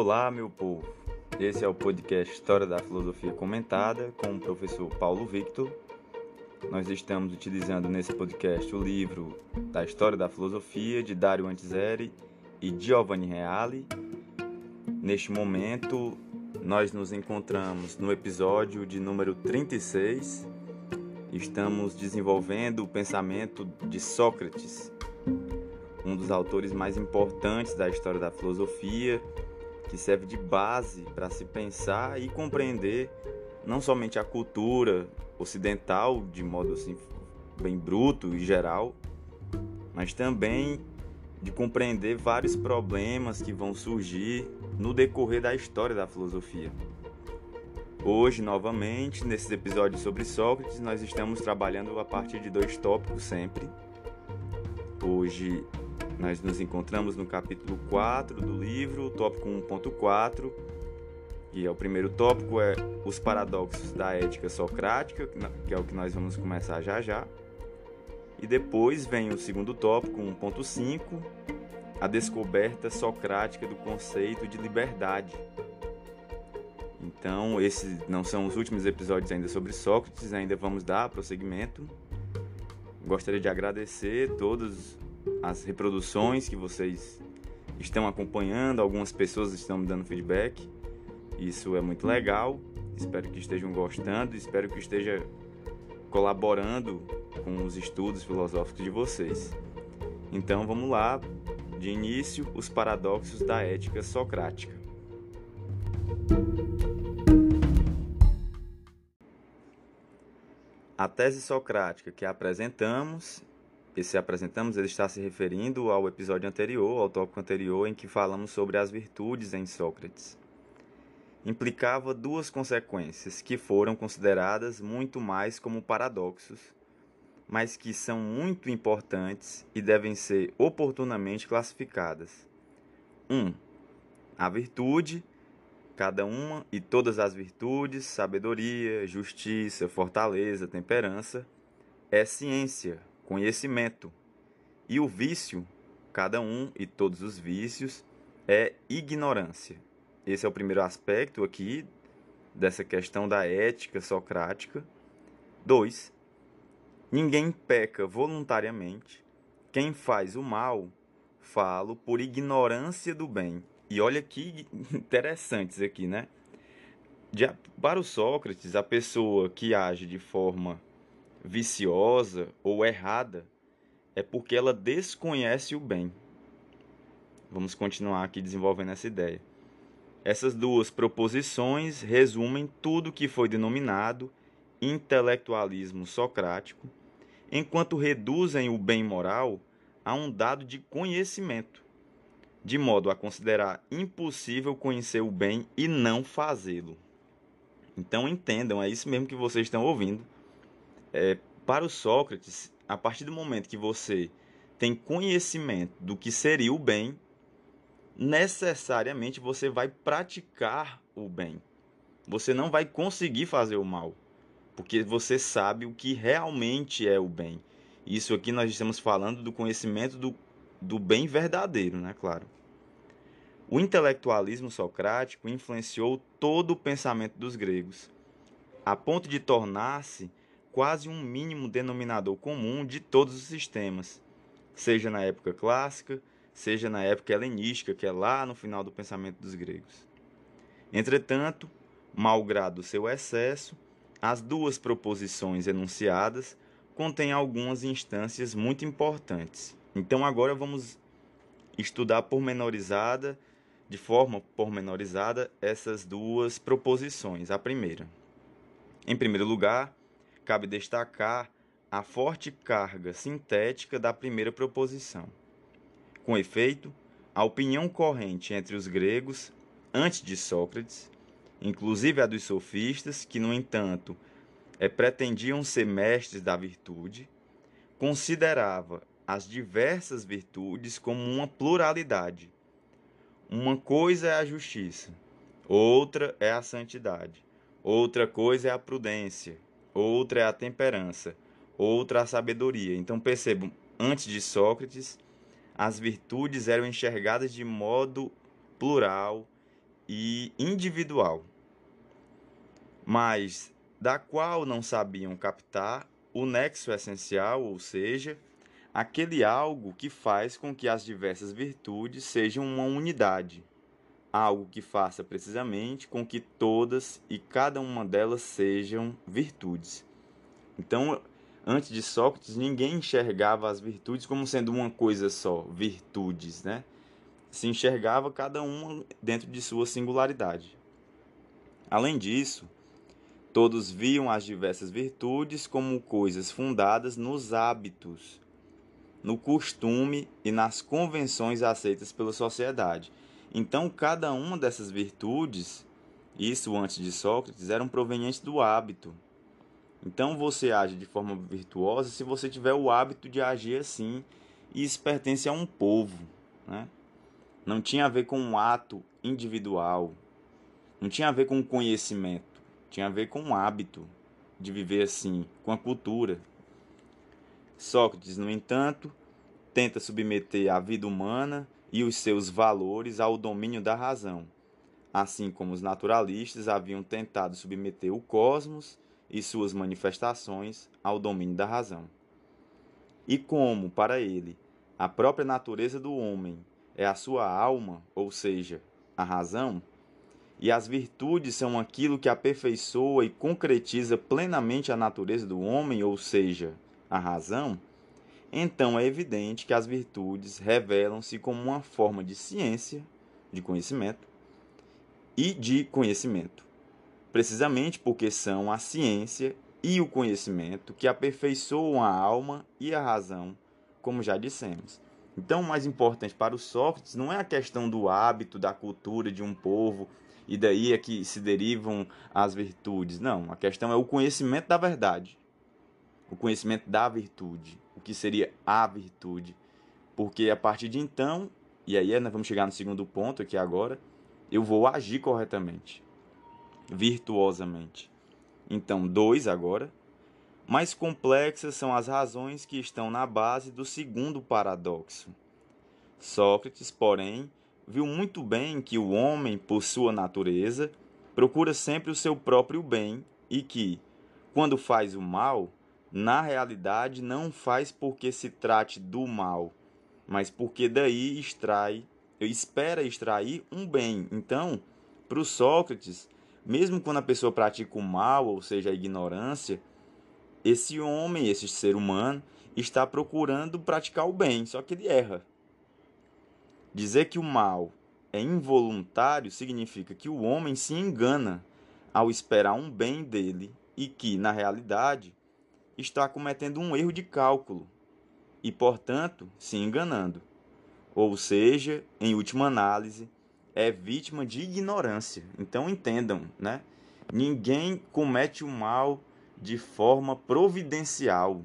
Olá, meu povo. Esse é o podcast História da Filosofia Comentada com o professor Paulo Victor. Nós estamos utilizando nesse podcast o livro da História da Filosofia de Dario Antiseri e Giovanni Reale. Neste momento, nós nos encontramos no episódio de número 36. Estamos desenvolvendo o pensamento de Sócrates, um dos autores mais importantes da história da filosofia, que serve de base para se pensar e compreender não somente a cultura ocidental de modo assim bem bruto e geral, mas também de compreender vários problemas que vão surgir no decorrer da história da filosofia. Hoje, novamente, nesses episódios sobre Sócrates, nós estamos trabalhando a partir de dois tópicos sempre. Hoje nós nos encontramos no capítulo 4 do livro, tópico 1.4, e é o primeiro tópico é os paradoxos da ética socrática, que é o que nós vamos começar já já. E depois vem o segundo tópico, 1.5, a descoberta socrática do conceito de liberdade. Então, esses não são os últimos episódios ainda sobre Sócrates, ainda vamos dar prosseguimento. Gostaria de agradecer todos as reproduções que vocês estão acompanhando, algumas pessoas estão me dando feedback. Isso é muito legal. Espero que estejam gostando, espero que esteja colaborando com os estudos filosóficos de vocês. Então vamos lá, de início, os paradoxos da ética socrática. A tese socrática que apresentamos esse apresentamos, ele está se referindo ao episódio anterior, ao tópico anterior, em que falamos sobre as virtudes em Sócrates. Implicava duas consequências que foram consideradas muito mais como paradoxos, mas que são muito importantes e devem ser oportunamente classificadas. 1. Um, a virtude, cada uma e todas as virtudes, sabedoria, justiça, fortaleza, temperança, é ciência, conhecimento. E o vício, cada um e todos os vícios, é ignorância. Esse é o primeiro aspecto aqui dessa questão da ética socrática. 2. Ninguém peca voluntariamente. Quem faz o mal, falo por ignorância do bem. E olha que interessantes aqui, né? De, para o Sócrates, a pessoa que age de forma viciosa ou errada é porque ela desconhece o bem. Vamos continuar aqui desenvolvendo essa ideia. Essas duas proposições resumem tudo que foi denominado intelectualismo socrático, enquanto reduzem o bem moral a um dado de conhecimento, de modo a considerar impossível conhecer o bem e não fazê-lo. Então entendam, é isso mesmo que vocês estão ouvindo é, para o Sócrates, a partir do momento que você tem conhecimento do que seria o bem, necessariamente você vai praticar o bem. Você não vai conseguir fazer o mal, porque você sabe o que realmente é o bem. Isso aqui nós estamos falando do conhecimento do, do bem verdadeiro, né? Claro. O intelectualismo socrático influenciou todo o pensamento dos gregos, a ponto de tornar-se quase um mínimo denominador comum de todos os sistemas, seja na época clássica, seja na época helenística, que é lá no final do pensamento dos gregos. Entretanto, malgrado seu excesso, as duas proposições enunciadas contêm algumas instâncias muito importantes. Então agora vamos estudar pormenorizada, de forma pormenorizada, essas duas proposições. A primeira. Em primeiro lugar, cabe destacar a forte carga sintética da primeira proposição. Com efeito, a opinião corrente entre os gregos, antes de Sócrates, inclusive a dos sofistas, que, no entanto, é, pretendiam ser mestres da virtude, considerava as diversas virtudes como uma pluralidade. Uma coisa é a justiça, outra é a santidade, outra coisa é a prudência, outra é a temperança, outra a sabedoria. Então percebam, antes de Sócrates, as virtudes eram enxergadas de modo plural e individual, mas da qual não sabiam captar o nexo essencial, ou seja, aquele algo que faz com que as diversas virtudes sejam uma unidade, algo que faça precisamente com que todas e cada uma delas sejam virtudes. Então, antes de Sócrates, ninguém enxergava as virtudes como sendo uma coisa só, virtudes, né? Se enxergava cada uma dentro de sua singularidade. Além disso, todos viam as diversas virtudes como coisas fundadas nos hábitos, no costume e nas convenções aceitas pela sociedade. Então, cada uma dessas virtudes, isso antes de Sócrates, eram provenientes do hábito. Então, você age de forma virtuosa se você tiver o hábito de agir assim, e isso pertence a um povo. Né? Não tinha a ver com um ato individual, não tinha a ver com conhecimento, tinha a ver com um hábito de viver assim, com a cultura. Sócrates, no entanto, tenta submeter a vida humana e os seus valores ao domínio da razão, assim como os naturalistas haviam tentado submeter o cosmos e suas manifestações ao domínio da razão. E como, para ele, a própria natureza do homem é a sua alma, ou seja, a razão, e as virtudes são aquilo que aperfeiçoa e concretiza plenamente a natureza do homem, ou seja, a razão, então é evidente que as virtudes revelam-se como uma forma de ciência, de conhecimento e de conhecimento, precisamente porque são a ciência e o conhecimento que aperfeiçoam a alma e a razão, como já dissemos. Então, o mais importante para o Sócrates não é a questão do hábito, da cultura de um povo, e daí é que se derivam as virtudes. Não, a questão é o conhecimento da verdade o conhecimento da virtude, que seria a virtude. Porque a partir de então, e aí nós vamos chegar no segundo ponto aqui agora, eu vou agir corretamente, virtuosamente. Então, dois agora. Mais complexas são as razões que estão na base do segundo paradoxo. Sócrates, porém, viu muito bem que o homem, por sua natureza, procura sempre o seu próprio bem e que, quando faz o mal, na realidade não faz porque se trate do mal, mas porque daí extrai, espera extrair um bem. Então, para o Sócrates, mesmo quando a pessoa pratica o mal, ou seja, a ignorância, esse homem, esse ser humano, está procurando praticar o bem, só que ele erra. Dizer que o mal é involuntário significa que o homem se engana ao esperar um bem dele e que, na realidade, está cometendo um erro de cálculo e, portanto, se enganando. Ou seja, em última análise, é vítima de ignorância. Então entendam, né? Ninguém comete o mal de forma providencial,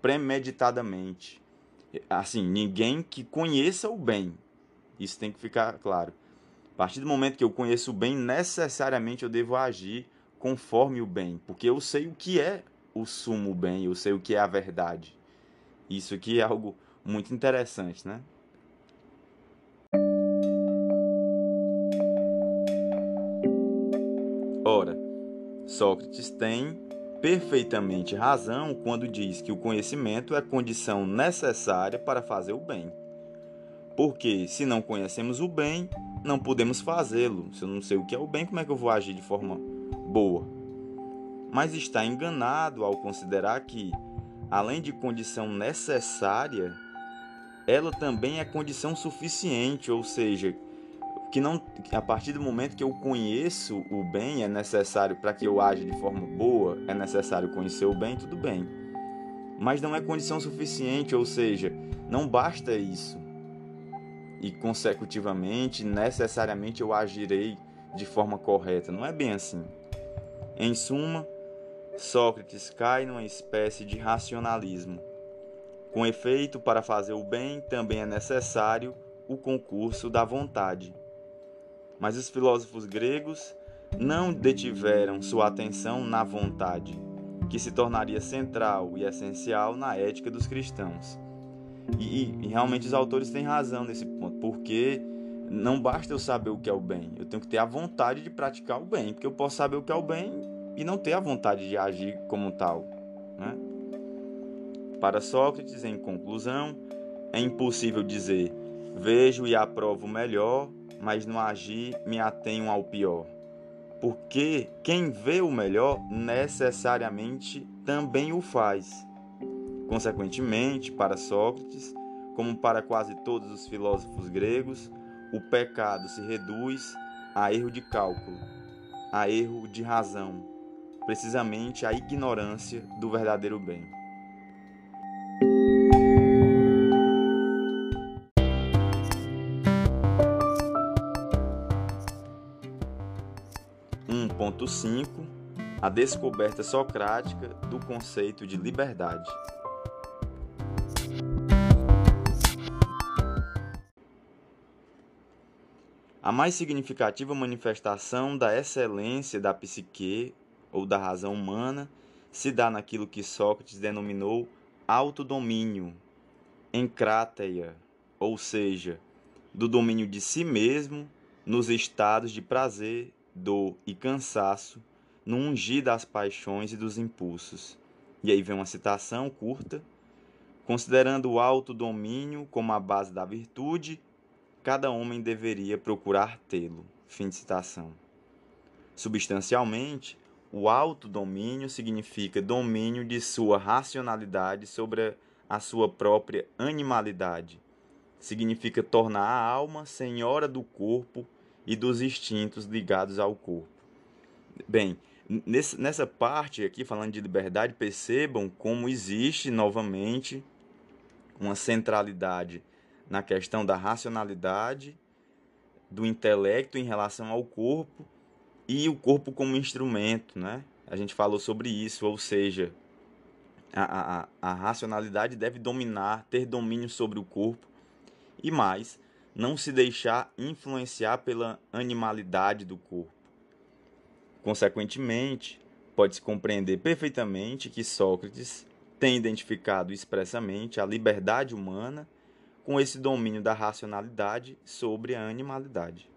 premeditadamente. Assim, ninguém que conheça o bem. Isso tem que ficar claro. A partir do momento que eu conheço o bem, necessariamente eu devo agir conforme o bem, porque eu sei o que é o sumo bem, eu sei o que é a verdade. Isso aqui é algo muito interessante, né? Ora, Sócrates tem perfeitamente razão quando diz que o conhecimento é condição necessária para fazer o bem. Porque se não conhecemos o bem, não podemos fazê-lo. Se eu não sei o que é o bem, como é que eu vou agir de forma boa? Mas está enganado ao considerar que, além de condição necessária, ela também é condição suficiente, ou seja, que não a partir do momento que eu conheço o bem é necessário para que eu age de forma boa, é necessário conhecer o bem, tudo bem. Mas não é condição suficiente, ou seja, não basta isso. E consecutivamente, necessariamente eu agirei de forma correta. Não é bem assim. Em suma, Sócrates cai numa espécie de racionalismo. Com efeito, para fazer o bem também é necessário o concurso da vontade. Mas os filósofos gregos não detiveram sua atenção na vontade, que se tornaria central e essencial na ética dos cristãos. E, e realmente os autores têm razão nesse ponto, porque não basta eu saber o que é o bem, eu tenho que ter a vontade de praticar o bem, porque eu posso saber o que é o bem e não ter a vontade de agir como tal. Né? Para Sócrates, em conclusão, é impossível dizer vejo e aprovo o melhor, mas no agir me atenho ao pior. Porque quem vê o melhor necessariamente também o faz. Consequentemente, para Sócrates, como para quase todos os filósofos gregos, o pecado se reduz a erro de cálculo, a erro de razão, precisamente a ignorância do verdadeiro bem. Ponto cinco a descoberta socrática do conceito de liberdade. A mais significativa manifestação da excelência da psique ou da razão humana se dá naquilo que Sócrates denominou autodomínio, encráteia, ou seja, do domínio de si mesmo nos estados de prazer, dor e cansaço, no ungir das paixões e dos impulsos. E aí vem uma citação curta. Considerando o autodomínio como a base da virtude, cada homem deveria procurar tê-lo. Fim de citação. Substancialmente, o autodomínio significa domínio de sua racionalidade sobre a sua própria animalidade. Significa tornar a alma senhora do corpo e dos instintos ligados ao corpo. Bem, nessa parte aqui, falando de liberdade, percebam como existe novamente uma centralidade na questão da racionalidade, do intelecto em relação ao corpo e o corpo como instrumento, né? A gente falou sobre isso, ou seja, a, a, a racionalidade deve dominar, ter domínio sobre o corpo e mais, não se deixar influenciar pela animalidade do corpo. Consequentemente, pode-se compreender perfeitamente que Sócrates tem identificado expressamente a liberdade humana com esse domínio da racionalidade sobre a animalidade.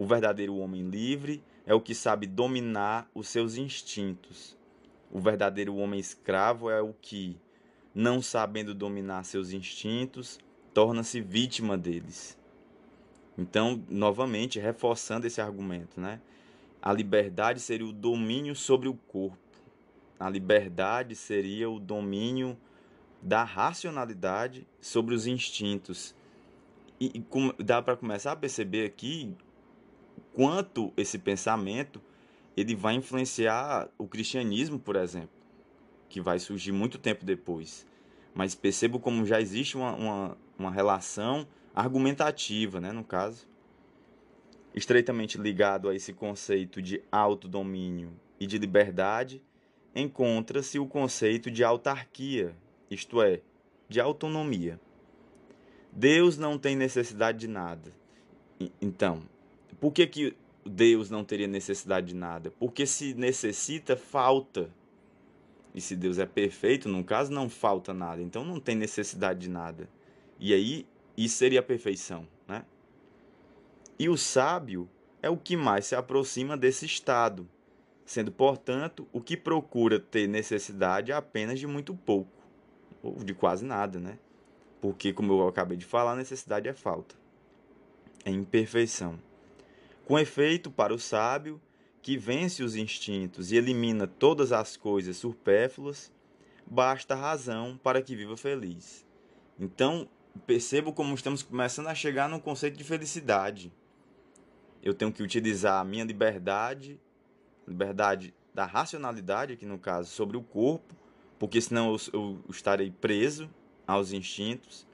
O verdadeiro homem livre é o que sabe dominar os seus instintos. O verdadeiro homem escravo é o que, não sabendo dominar seus instintos, torna-se vítima deles. Então, novamente, reforçando esse argumento, né? A liberdade seria o domínio sobre o corpo. A liberdade seria o domínio da racionalidade sobre os instintos. E, e dá para começar a perceber aqui quanto esse pensamento ele vai influenciar o cristianismo, por exemplo, que vai surgir muito tempo depois. Mas percebo como já existe uma, uma, uma relação argumentativa, né, no caso, estreitamente ligado a esse conceito de autodomínio e de liberdade, encontra-se o conceito de autarquia, isto é, de autonomia. Deus não tem necessidade de nada. Então, por que, que Deus não teria necessidade de nada? Porque se necessita, falta. E se Deus é perfeito, no caso, não falta nada. Então não tem necessidade de nada. E aí, isso seria a perfeição. Né? E o sábio é o que mais se aproxima desse estado, sendo, portanto, o que procura ter necessidade apenas de muito pouco ou de quase nada, né? Porque, como eu acabei de falar, necessidade é falta, é imperfeição. Com efeito, para o sábio, que vence os instintos e elimina todas as coisas supérfluas, basta a razão para que viva feliz. Então, percebo como estamos começando a chegar no conceito de felicidade. Eu tenho que utilizar a minha liberdade, liberdade da racionalidade, aqui no caso, sobre o corpo, porque senão eu, eu estarei preso aos instintos.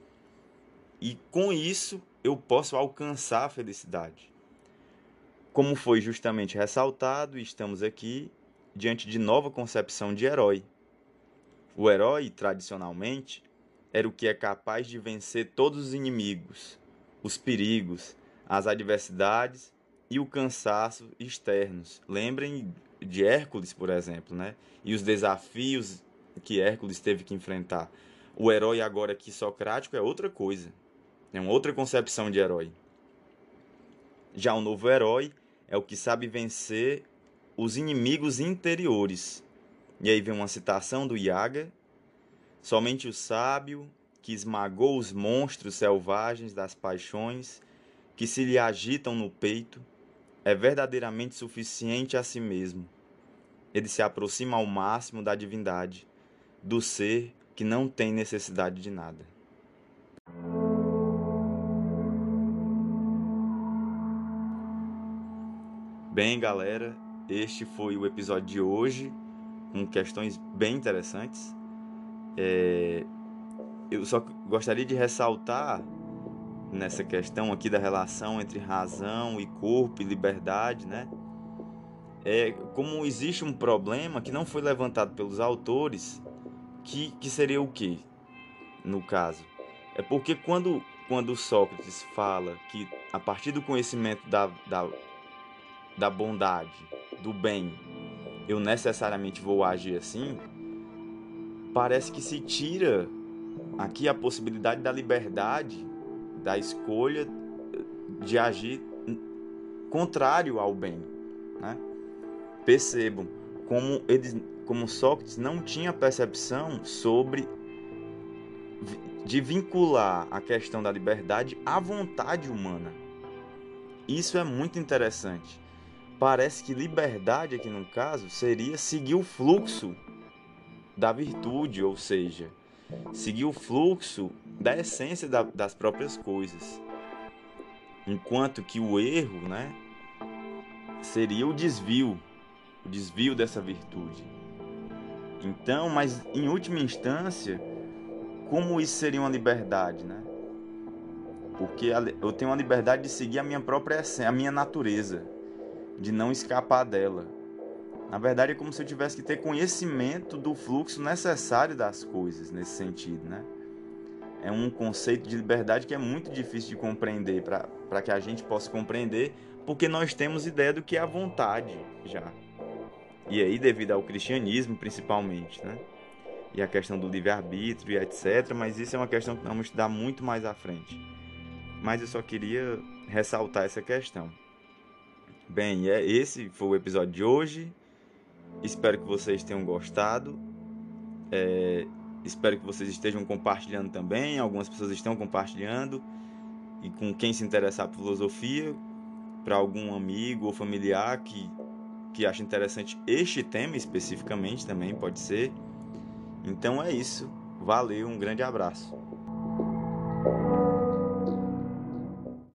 E com isso eu posso alcançar a felicidade. Como foi justamente ressaltado, estamos aqui diante de nova concepção de herói. O herói, tradicionalmente, era o que é capaz de vencer todos os inimigos, os perigos, as adversidades e o cansaço externos. Lembrem de Hércules, por exemplo, né? E os desafios que Hércules teve que enfrentar. O herói agora aqui socrático é outra coisa. É uma outra concepção de herói. Já o novo herói é o que sabe vencer os inimigos interiores. E aí vem uma citação do Yaga: Somente o sábio que esmagou os monstros selvagens das paixões que se lhe agitam no peito é verdadeiramente suficiente a si mesmo. Ele se aproxima ao máximo da divindade, do ser que não tem necessidade de nada. Bem, galera, este foi o episódio de hoje, com questões bem interessantes. É... Eu só gostaria de ressaltar nessa questão aqui da relação entre razão e corpo e liberdade, né? É, como existe um problema que não foi levantado pelos autores, que, que seria o que, no caso? É porque quando, quando Sócrates fala que a partir do conhecimento da, da, da bondade, do bem, eu necessariamente vou agir assim, parece que se tira aqui a possibilidade da liberdade da escolha de agir contrário ao bem. Né? Percebam como, eles, como Sócrates não tinha percepção sobre de vincular a questão da liberdade à vontade humana. Isso é muito interessante. Parece que liberdade aqui no caso seria seguir o fluxo da virtude, ou seja, seguir o fluxo da essência da, das próprias coisas. Enquanto que o erro, né, seria o desvio, o desvio dessa virtude. Então, mas em última instância, como isso seria uma liberdade, né? Porque eu tenho a liberdade de seguir a minha própria essência, a minha natureza, de não escapar dela. Na verdade, é como se eu tivesse que ter conhecimento do fluxo necessário das coisas nesse sentido, né? É um conceito de liberdade que é muito difícil de compreender para que a gente possa compreender, porque nós temos ideia do que é a vontade já. E aí, devido ao cristianismo, principalmente, né? E a questão do livre-arbítrio e etc. Mas isso é uma questão que nós vamos estudar muito mais à frente. Mas eu só queria ressaltar essa questão. Bem, é, esse foi o episódio de hoje. Espero que vocês tenham gostado. É, espero que vocês estejam compartilhando também. Algumas pessoas estão compartilhando. E com quem se interessar por filosofia, para algum amigo ou familiar que, que acha interessante este tema especificamente também pode ser. Então é isso. Valeu, um grande abraço.